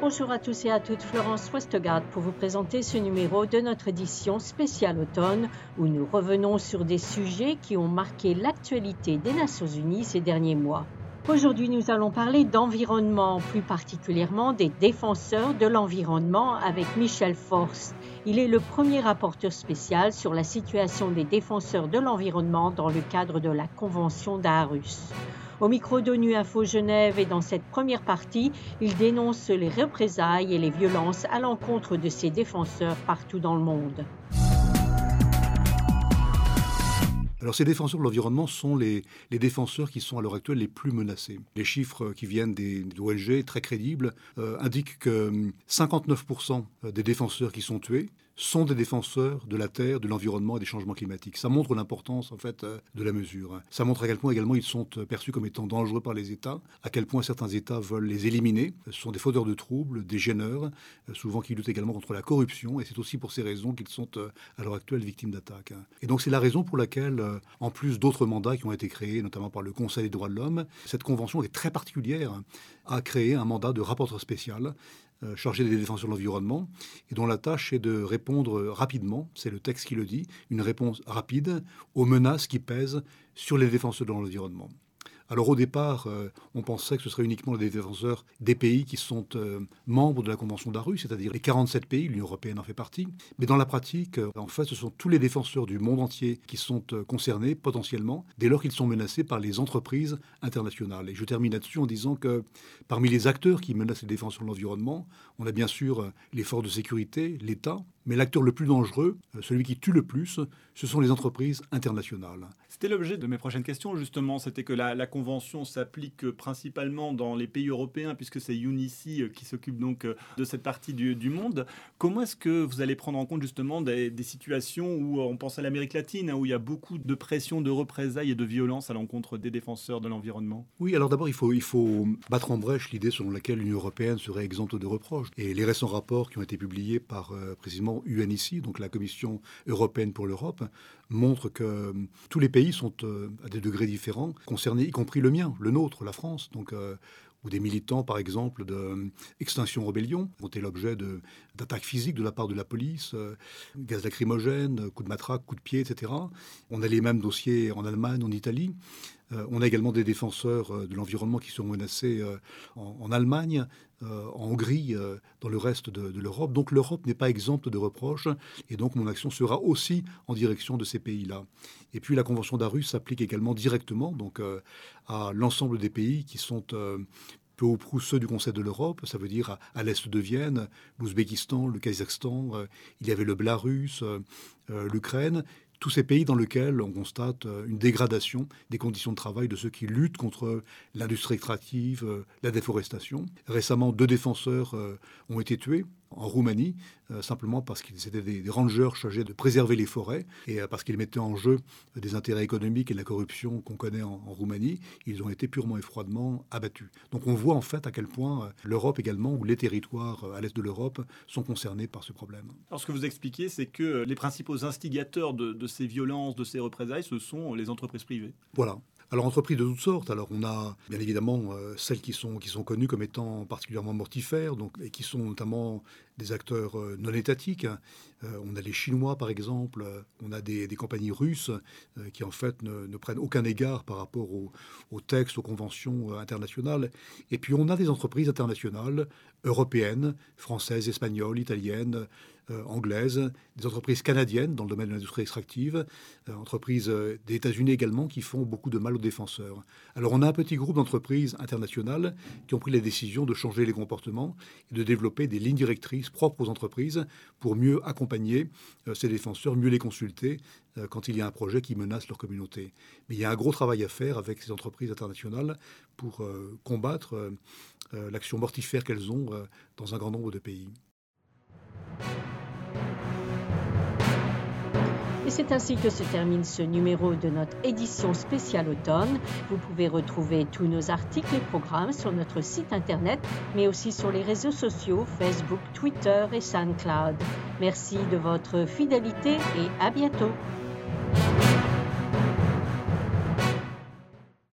Bonjour à tous et à toutes, Florence Westgard pour vous présenter ce numéro de notre édition spéciale automne où nous revenons sur des sujets qui ont marqué l'actualité des Nations Unies ces derniers mois. Aujourd'hui, nous allons parler d'environnement, plus particulièrement des défenseurs de l'environnement avec Michel Force. Il est le premier rapporteur spécial sur la situation des défenseurs de l'environnement dans le cadre de la Convention d'Aarhus. Au micro d'ONU Info Genève et dans cette première partie, il dénonce les représailles et les violences à l'encontre de ces défenseurs partout dans le monde. Alors ces défenseurs de l'environnement sont les, défenseurs qui sont à l'heure actuelle les plus menacés. Les chiffres qui viennent des, ONG très crédibles euh, indiquent que 59% hum, des défenseurs qui sont tués sont des défenseurs de la terre, de l'environnement et des changements climatiques. Ça montre l'importance en fait euh, de la mesure. Ça montre à quel point également ils sont euh, perçus comme étant dangereux par les États, à quel point certains États veulent les éliminer. Ce sont des fauteurs de troubles, des gêneurs, euh, souvent qui luttent également contre la corruption, et c'est aussi pour ces raisons qu'ils sont à l'heure actuelle victimes d'attaques. Et donc c'est la raison pour laquelle, en plus d'autres mandats qui ont été créés, notamment par le Conseil des droits de l'homme, cette convention est très particulière, a créé un mandat de rapporteur spécial euh, chargé des défenseurs de l'environnement et dont la tâche est de répondre rapidement, c'est le texte qui le dit, une réponse rapide aux menaces qui pèsent sur les défenseurs de l'environnement. Alors au départ, euh, on pensait que ce serait uniquement les défenseurs des pays qui sont euh, membres de la Convention d'Arus, c'est-à-dire les 47 pays, l'Union européenne en fait partie. Mais dans la pratique, euh, en fait, ce sont tous les défenseurs du monde entier qui sont concernés potentiellement, dès lors qu'ils sont menacés par les entreprises internationales. Et je termine là-dessus en disant que parmi les acteurs qui menacent les défenseurs de l'environnement, on a bien sûr les forces de sécurité, l'État, mais l'acteur le plus dangereux, celui qui tue le plus, ce sont les entreprises internationales. C'était l'objet de mes prochaines questions, justement. C'était que la, la convention s'applique principalement dans les pays européens, puisque c'est UNICI euh, qui s'occupe donc euh, de cette partie du, monde. Comment est-ce que vous allez prendre en compte justement des, situations où euh, on pense à l'Amérique latine, hein, où il y a beaucoup de pression, de représailles et de violence à l'encontre des défenseurs de l'environnement? Oui, alors d'abord, il faut, il faut battre en brèche l'idée selon laquelle l'Union européenne serait exempte de reproches. Et les récents rapports qui ont été publiés par précisément UNICI, donc la Commission européenne pour l'Europe, montrent que tous les pays sont à des degrés différents concernés, y compris le mien, le nôtre, la France. Donc, euh, des militants, par exemple, de euh, Extinction Rebellion, ont été l'objet d'attaques physiques de la part de la police, euh, gaz lacrymogène, coups de matraque, coups de pied, etc. On a les mêmes dossiers en Allemagne, en Italie. Euh, on a également des défenseurs euh, de l'environnement qui sont menacés euh, en, Allemagne, en Hongrie, dans le reste de, l'Europe. Donc l'Europe n'est pas exempte de reproches et donc mon action sera aussi en direction de ces pays-là. Et puis la Convention d'Arus s'applique également directement donc, à l'ensemble des pays qui sont peu ou prou ceux du Conseil de l'Europe, ça veut dire à, l'est de Vienne, l'Ouzbékistan, le Kazakhstan, il y avait le Belarus, l'Ukraine, tous ces pays dans lesquels on constate euh, une dégradation des conditions de travail de ceux qui luttent contre l'industrie extractive, euh, la déforestation. Récemment, deux défenseurs euh, ont été tués en Roumanie, euh, simplement parce qu'ils étaient des, rangers chargés de préserver les forêts et euh, parce qu'ils mettaient en jeu des intérêts économiques et de la corruption qu'on connaît en, Roumanie, ils ont été purement et froidement abattus. Donc on voit en fait à quel point euh, l'Europe également, ou les territoires à l'est de l'Europe, sont concernés par ce problème. Alors ce que vous expliquez, c'est que les principaux instigateurs de, de ces violences, de ces représailles, ce sont les entreprises privées. Voilà. Alors entreprises de toutes sortes. Alors on a bien évidemment euh, celles qui sont, connues comme étant particulièrement mortifères, donc, et qui sont notamment des acteurs euh, non étatiques. Euh, on a les Chinois par exemple, on a des, compagnies russes qui en fait ne, prennent aucun égard par rapport aux textes, aux conventions internationales. Et puis on a des entreprises internationales, européennes, françaises, espagnoles, italiennes, anglaises, des entreprises canadiennes dans le domaine de l'industrie extractive, euh, entreprises euh, des États-Unis également qui font beaucoup de mal aux défenseurs. Alors on a un petit groupe d'entreprises internationales qui ont pris la décision de changer les comportements et de développer des lignes directrices propres aux entreprises pour mieux accompagner ces défenseurs, mieux les consulter quand il y a un projet qui menace leur communauté. Mais il y a un gros travail à faire avec ces entreprises internationales pour combattre l'action mortifère qu'elles ont dans un grand nombre de pays. Et c'est ainsi que se termine ce numéro de notre édition spéciale automne. Vous pouvez retrouver tous nos articles et programmes sur notre site internet, mais aussi sur les réseaux sociaux Facebook, Twitter et SoundCloud. Merci de votre fidélité et à bientôt.